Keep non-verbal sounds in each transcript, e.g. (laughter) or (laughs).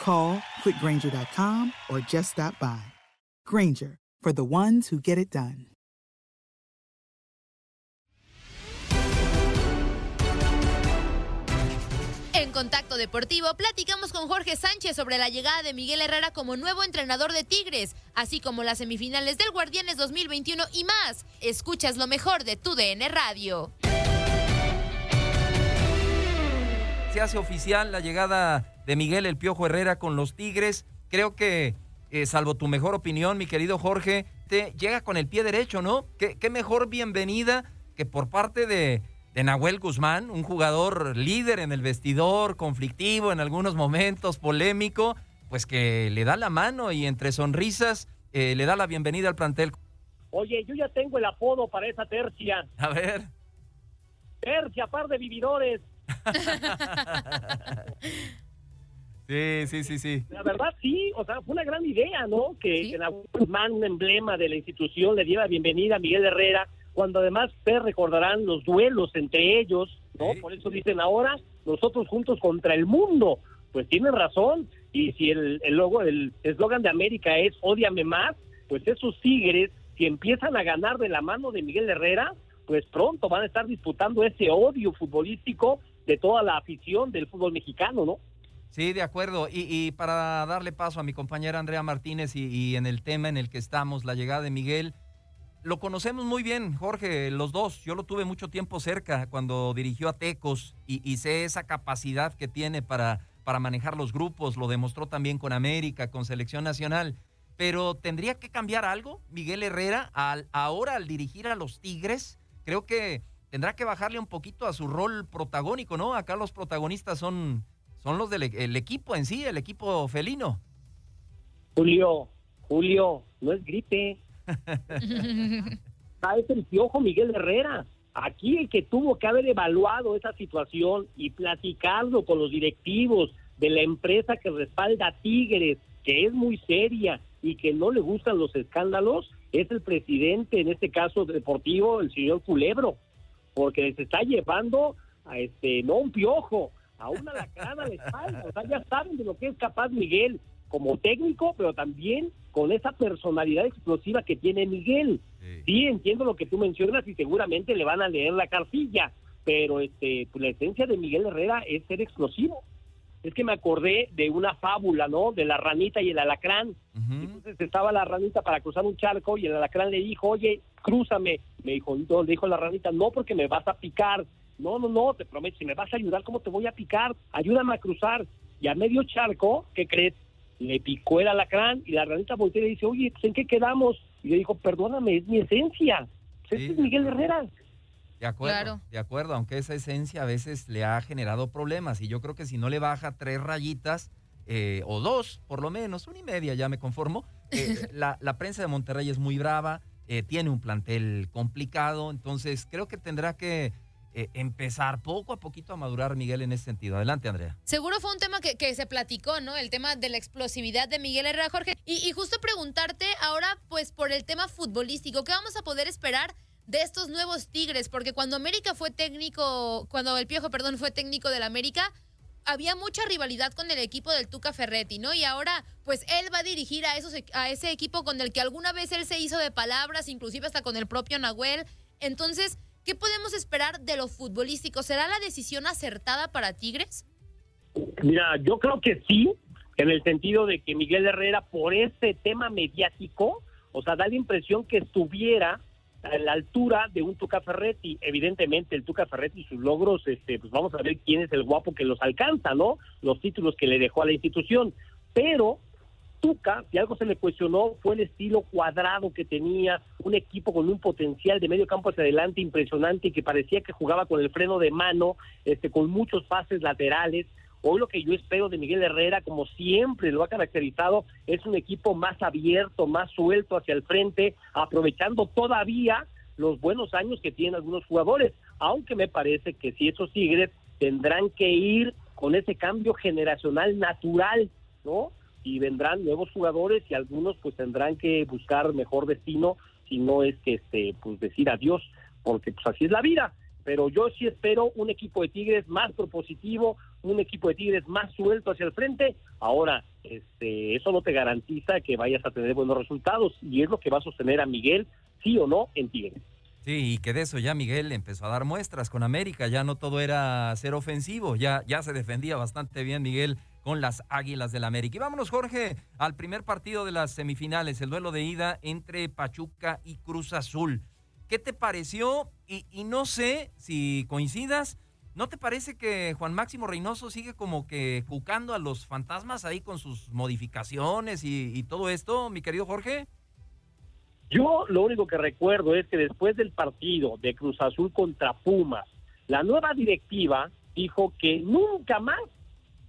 Call quickgranger.com or just stop by. Granger, for the ones who get it done. En Contacto Deportivo platicamos con Jorge Sánchez sobre la llegada de Miguel Herrera como nuevo entrenador de Tigres, así como las semifinales del Guardianes 2021 y más. Escuchas lo mejor de tu DN Radio. Se hace oficial la llegada de Miguel El Piojo Herrera con los Tigres. Creo que, eh, salvo tu mejor opinión, mi querido Jorge, te llega con el pie derecho, ¿no? ¿Qué, qué mejor bienvenida que por parte de, de Nahuel Guzmán, un jugador líder en el vestidor, conflictivo en algunos momentos, polémico, pues que le da la mano y entre sonrisas eh, le da la bienvenida al plantel. Oye, yo ya tengo el apodo para esa tercia. A ver. Tercia, par de vividores. Sí, sí, sí, sí. La verdad, sí, o sea, fue una gran idea, ¿no? Que, que Nahuel Guzmán, un emblema de la institución, le diera bienvenida a Miguel Herrera, cuando además ustedes recordarán los duelos entre ellos, ¿no? Por eso dicen ahora, nosotros juntos contra el mundo. Pues tienen razón, y si el, el logo, el eslogan de América es Ódiame más, pues esos tigres, si empiezan a ganar de la mano de Miguel Herrera, pues pronto van a estar disputando ese odio futbolístico de toda la afición del fútbol mexicano, ¿no? Sí, de acuerdo. Y, y para darle paso a mi compañera Andrea Martínez y, en el tema en el que estamos, la llegada de Miguel, lo conocemos muy bien, Jorge, los dos. Yo lo tuve mucho tiempo cerca cuando dirigió a Tecos y, y sé esa capacidad que tiene para, para manejar los grupos. Lo demostró también con América, con Selección Nacional. Pero tendría que cambiar algo, Miguel Herrera, al, ahora al dirigir a los Tigres. Creo que tendrá que bajarle un poquito a su rol protagónico, ¿no? Acá los protagonistas son son los del el equipo en sí, el equipo felino. Julio, Julio, no es gripe. (laughs) ah, es el piojo Miguel Herrera. Aquí el que tuvo que haber evaluado esa situación y platicarlo con los directivos de la empresa que respalda a Tigres, que es muy seria y que no le gustan los escándalos, es el presidente, en este caso deportivo, el señor Culebro, porque se está llevando a este, no un piojo, a una lacrada la espalda. O sea, ya saben de lo que es capaz Miguel como técnico, pero también con esa personalidad explosiva que tiene Miguel. Sí. sí, entiendo lo que tú mencionas y seguramente le van a leer la cartilla, pero este, pues la esencia de Miguel Herrera es ser explosivo. Es que me acordé de una fábula, ¿no? De la ranita y el alacrán. Uh -huh. Entonces estaba la ranita para cruzar un charco y el alacrán le dijo, oye, crúzame. Me dijo, no, le dijo la ranita, no, porque me vas a picar. No, no, no, te prometo, si me vas a ayudar, ¿cómo te voy a picar? Ayúdame a cruzar. Y a medio charco, ¿qué crees? Le picó el alacrán y la ranita voltea y le dice, oye, pues, ¿en qué quedamos? Y le dijo, perdóname, es mi esencia. Ese es Miguel Herrera. De acuerdo, Claro. de acuerdo, aunque esa esencia a veces le ha generado problemas y yo creo que si no le baja tres rayitas eh, o dos, por lo menos, una y media ya me conformo, eh, (laughs) la, la prensa de Monterrey es muy brava, eh, tiene un plantel complicado, entonces creo que tendrá que eh, empezar poco a poquito a madurar Miguel en ese sentido. Adelante, Andrea. Seguro fue un tema que, que se platicó, ¿no? El tema de la explosividad de Miguel Herrera, Jorge. Y, y justo preguntarte ahora, pues, por el tema futbolístico, ¿qué vamos a poder esperar de estos nuevos Tigres? Porque cuando América fue técnico, cuando el Piojo, perdón, fue técnico del América, había mucha rivalidad con el equipo del Tuca Ferretti, ¿no? Y ahora, pues, él va a dirigir a, esos, a ese equipo con el que alguna vez él se hizo de palabras, inclusive hasta con el propio Nahuel. Entonces, ¿qué podemos esperar de lo futbolístico? ¿Será la decisión acertada para Tigres? Mira, yo creo que sí, en el sentido de que Miguel Herrera, por ese tema mediático, o sea, da la impresión que estuviera a la altura de un Tuca Ferretti. Evidentemente, el Tuca Ferretti y sus logros, este, pues vamos a ver quién es el guapo que los alcanza, ¿no? Los títulos que le dejó a la institución. Pero Tuca, si algo se le cuestionó, fue el estilo cuadrado que tenía, un equipo con un potencial de medio campo hacia adelante impresionante y que parecía que jugaba con el freno de mano, este, con muchos pases laterales. Hoy lo que yo espero de Miguel Herrera, como siempre lo ha caracterizado, es un equipo más abierto, más suelto hacia el frente, aprovechando todavía los buenos años que tienen algunos jugadores, aunque me parece que si esos Tigres tendrán que ir con ese cambio generacional natural, ¿no? Y vendrán nuevos jugadores y algunos pues tendrán que buscar mejor destino, si no es que este pues decir adiós, porque pues así es la vida pero yo sí espero un equipo de Tigres más propositivo, un equipo de Tigres más suelto hacia el frente. Ahora, este, eso no te garantiza que vayas a tener buenos resultados y es lo que va a sostener a Miguel, sí o no, en Tigres. Sí, y que de eso ya Miguel empezó a dar muestras con América, ya no todo era ser ofensivo, ya, ya se defendía bastante bien Miguel con las Águilas del América. Y vámonos, Jorge, al primer partido de las semifinales, el duelo de ida entre Pachuca y Cruz Azul. ¿Qué te pareció? Y, y no sé si coincidas, ¿no te parece que Juan Máximo Reynoso sigue como que cucando a los fantasmas ahí con sus modificaciones y, y todo esto, mi querido Jorge? Yo lo único que recuerdo es que después del partido de Cruz Azul contra Pumas, la nueva directiva dijo que nunca más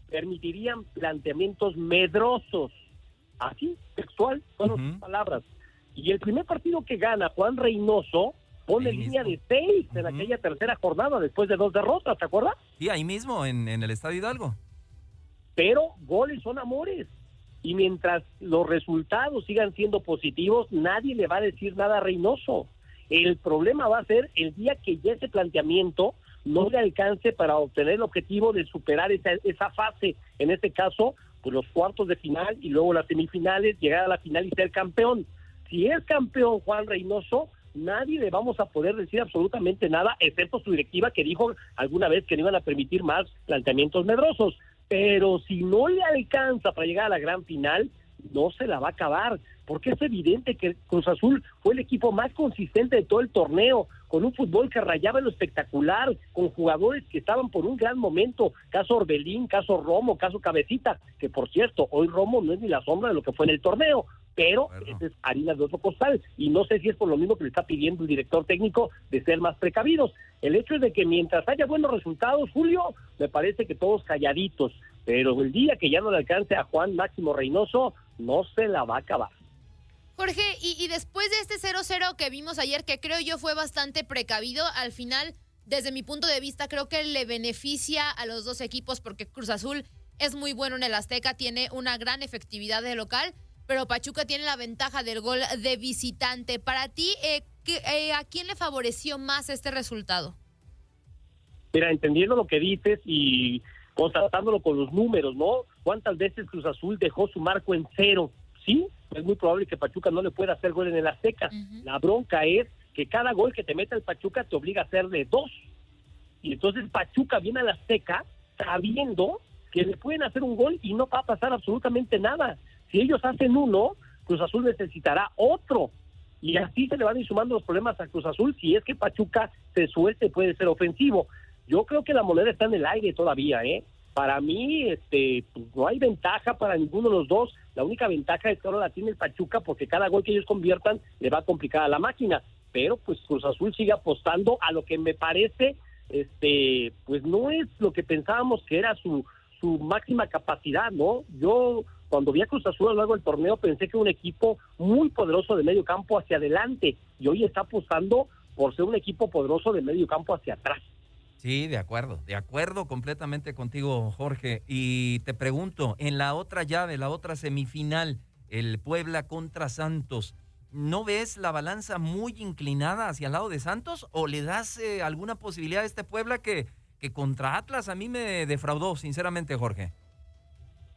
permitirían planteamientos medrosos. Así, textual, fueron Ujú. sus palabras. Y el primer partido que gana Juan Reynoso pone Ahí línea mismo. de seis en aquella tercera jornada después de dos derrotas, ¿te acuerdas? Sí, ahí mismo, en, en el Estadio Hidalgo. pero goles son amores. Y mientras los resultados sigan siendo positivos, nadie le va a decir nada a Reynoso. El problema va a ser el día que ya ese planteamiento no le alcance para obtener el objetivo de superar esa, esa fase, en este caso, pues los cuartos de final y luego las semifinales, llegar a la final y ser campeón. Si es campeón Juan Reynoso, nadie le vamos a poder decir absolutamente nada, excepto su directiva que dijo alguna vez que no iban a permitir más planteamientos medrosos. Pero si no le alcanza para llegar a la gran final, no se la va a acabar, porque es evidente que Cruz Azul fue el equipo más consistente de todo el torneo, con un fútbol que rayaba en lo espectacular, con jugadores que estaban por un gran momento, caso Orbelín, caso Romo, caso Cabecita, que por cierto, hoy Romo no es ni la sombra de lo que fue en el torneo, pero Bueno. es harina de otro costal, y no sé si es por lo mismo que le está pidiendo el director técnico de ser más precavidos. El hecho es de que mientras haya buenos resultados, Julio, me parece que todos calladitos, pero el día que ya no le alcance a Juan Máximo Reynoso, no se la va a acabar. Jorge, y, y después de este 0-0 que vimos ayer, que creo yo fue bastante precavido, al final, desde mi punto de vista, creo que le beneficia a los dos equipos porque Cruz Azul es muy bueno en el Azteca, tiene una gran efectividad de local, pero Pachuca tiene la ventaja del gol de visitante. Para ti, eh, ¿qué- eh, ¿a quién le favoreció más este resultado? Mira, entendiendo lo que dices y constatándolo con los números, ¿no? ¿Cuántas veces Cruz Azul dejó su marco en cero? Sí, es muy probable que Pachuca no le pueda hacer gol en el Azteca. La bronca es que cada gol que te meta el Pachuca te obliga a hacerle dos. Y entonces Pachuca viene al Azteca sabiendo que le pueden hacer un gol y no va a pasar absolutamente nada. Si ellos hacen uno, Cruz Azul necesitará otro. Y así se le van a ir sumando los problemas a Cruz Azul si es que Pachuca se suelte puede ser ofensivo. Yo creo que la moneda está en el aire todavía, ¿eh? Para mí, este, pues, no hay ventaja para ninguno de los dos. La única ventaja es que ahora la tiene el Pachuca porque cada gol que ellos conviertan le va a complicar a la máquina. pero pues Cruz Azul sigue apostando a lo que me parece, este, pues no es lo que pensábamos que era su, su máxima capacidad, ¿no? Yo cuando vi a Cruz Azul a lo largo del torneo pensé que un equipo muy poderoso de medio campo hacia adelante y hoy está apostando por ser un equipo poderoso de medio campo hacia atrás. Sí, de acuerdo, de acuerdo completamente contigo, Jorge. Y te pregunto, en la otra llave, la otra semifinal, el Puebla contra Santos, ¿no ves la balanza muy inclinada hacia el lado de Santos o le das eh, alguna posibilidad a este Puebla que, que contra Atlas a mí me defraudó, sinceramente, Jorge?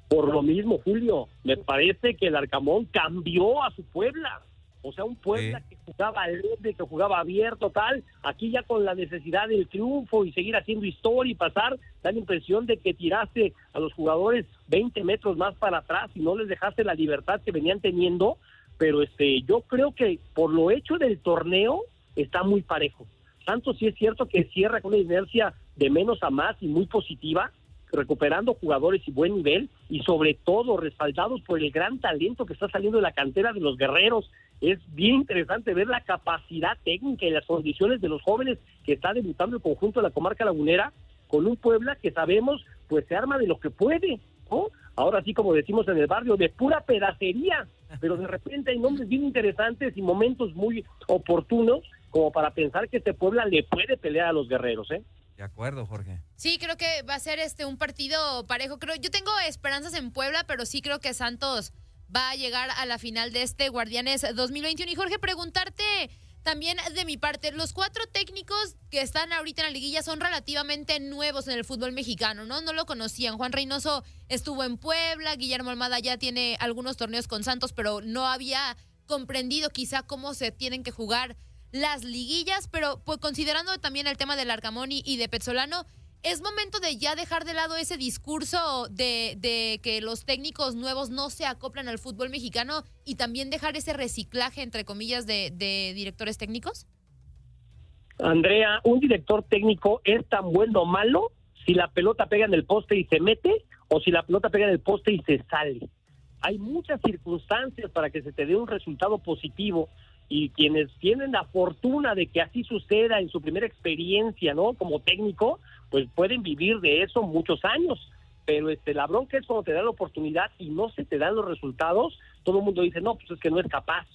Por lo mismo, Julio, me parece que el Arcamón cambió a su Puebla. O sea, un Puebla que jugaba alegre, que jugaba abierto, tal. Aquí ya con la necesidad del triunfo y seguir haciendo historia y pasar, da la impresión de que tiraste a los jugadores 20 metros más para atrás y no les dejaste la libertad que venían teniendo. Pero este, yo creo que por lo hecho del torneo está muy parejo. Santos sí es cierto que cierra con una inercia de menos a más y muy positiva, recuperando jugadores y buen nivel y sobre todo respaldados por el gran talento que está saliendo de la cantera de los guerreros. Es bien interesante ver la capacidad técnica y las condiciones de los jóvenes que está debutando el conjunto de la comarca lagunera con un Puebla que sabemos pues se arma de lo que puede, ¿no? Ahora sí, como decimos en el barrio, de pura pedacería, pero de repente hay nombres bien interesantes y momentos muy oportunos como para pensar que este Puebla le puede pelear a los guerreros, ¿eh? De acuerdo, Jorge. Sí, creo que va a ser este un partido parejo. Creo, yo tengo esperanzas en Puebla, pero sí creo que Santos va a llegar a la final de este Guardianes 2021. Y Jorge, preguntarte también de mi parte, los cuatro técnicos que están ahorita en la liguilla son relativamente nuevos en el fútbol mexicano, ¿no? No lo conocían. Juan Reynoso estuvo en Puebla, Guillermo Almada ya tiene algunos torneos con Santos, pero no había comprendido quizá cómo se tienen que jugar las liguillas, pero pues considerando también el tema del Arcamón y, de Petzolano, es momento de ya dejar de lado ese discurso de, que los técnicos nuevos no se acoplan al fútbol mexicano y también dejar ese reciclaje, entre comillas, de directores técnicos? Andrea, un director técnico es tan bueno o malo si la pelota pega en el poste y se mete o si la pelota pega en el poste y se sale. Hay muchas circunstancias para que se te dé un resultado positivo y quienes tienen la fortuna de que así suceda en su primera experiencia, ¿no? Como técnico, pues pueden vivir de eso muchos años. Pero este, la bronca es cuando te da la oportunidad y no se te dan los resultados, todo el mundo dice, no, pues es que no es capaz.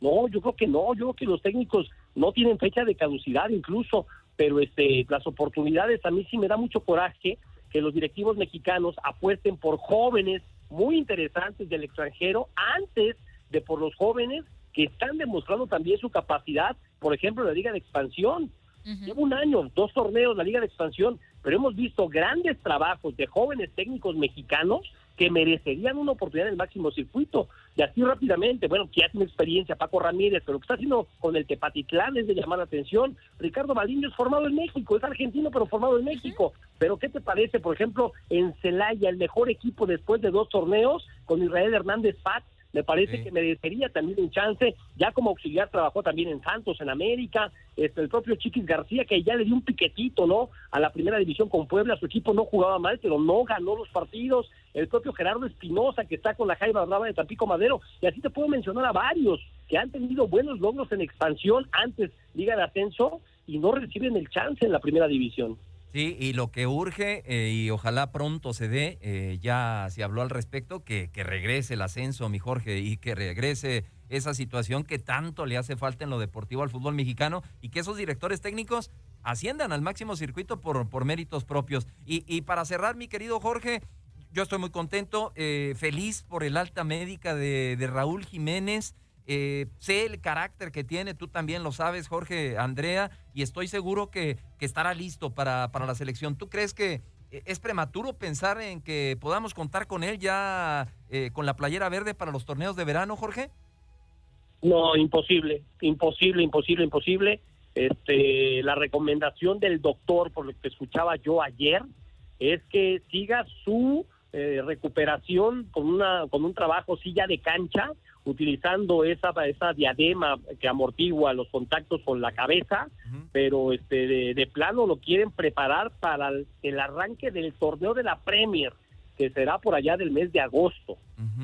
No, yo creo que no, yo creo que los técnicos no tienen fecha de caducidad incluso, pero este, las oportunidades a mí sí me da mucho coraje que los directivos mexicanos apuesten por jóvenes muy interesantes del extranjero antes de por los jóvenes que están demostrando también su capacidad, por ejemplo, la Liga de Expansión. Lleva un año, dos torneos la Liga de Expansión, pero hemos visto grandes trabajos de jóvenes técnicos mexicanos que merecerían una oportunidad en el máximo circuito. Y así rápidamente, bueno, que ya tiene experiencia Paco Ramírez, pero lo que está haciendo con el Tepatitlán es de llamar la atención. Ricardo Baliño es formado en México, es argentino, pero formado en México. Pero ¿qué te parece, por ejemplo, en Celaya, el mejor equipo después de dos torneos, con Israel Hernández Paz, me parece que merecería también un chance, ya como auxiliar trabajó también en Santos, en América, este, el propio Chiquis García, que ya le dio un piquetito, ¿no? A la primera división con Puebla, su equipo no jugaba mal, pero no ganó los partidos, el propio Gerardo Espinosa, que está con la Jaiba Brava de Tampico Madero, y así te puedo mencionar a varios que han tenido buenos logros en expansión antes Liga de Ascenso y no reciben el chance en la primera división. Sí, y lo que urge, eh, y ojalá pronto se dé, eh, ya se habló al respecto, que, que regrese el ascenso, mi Jorge, y que regrese esa situación que tanto le hace falta en lo deportivo al fútbol mexicano y que esos directores técnicos asciendan al máximo circuito por, por méritos propios. Y, y para cerrar, mi querido Jorge, yo estoy muy contento, eh, feliz por el alta médica de, de Raúl Jiménez. Eh, sé el carácter que tiene, tú también lo sabes, Jorge, Andrea, y estoy seguro que, estará listo para, para, la selección. ¿Tú crees que eh, es prematuro pensar en que podamos contar con él ya eh, con la playera verde para los torneos de verano, Jorge? No, imposible, imposible, imposible, imposible. Este, la recomendación del doctor, por lo que escuchaba yo ayer, es que siga su eh, recuperación con una con un trabajo silla de cancha utilizando esa esa diadema que amortigua los contactos con la cabeza pero este de, plano lo quieren preparar para el, arranque del torneo de la Premier que será por allá del mes de agosto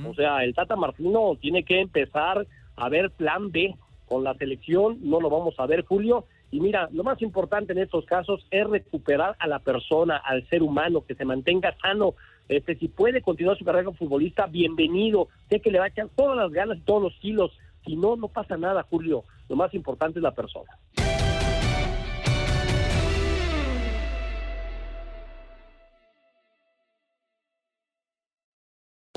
o sea el Tata Martino tiene que empezar a ver plan B con la selección, no lo vamos a ver, Julio. Y mira, lo más importante en estos casos es recuperar a la persona, al ser humano, que se mantenga sano. Este, si puede continuar su carrera como futbolista, bienvenido. Sé que le va a echar todas las ganas y todos los kilos. Si no, no pasa nada, Julio. Lo más importante es la persona.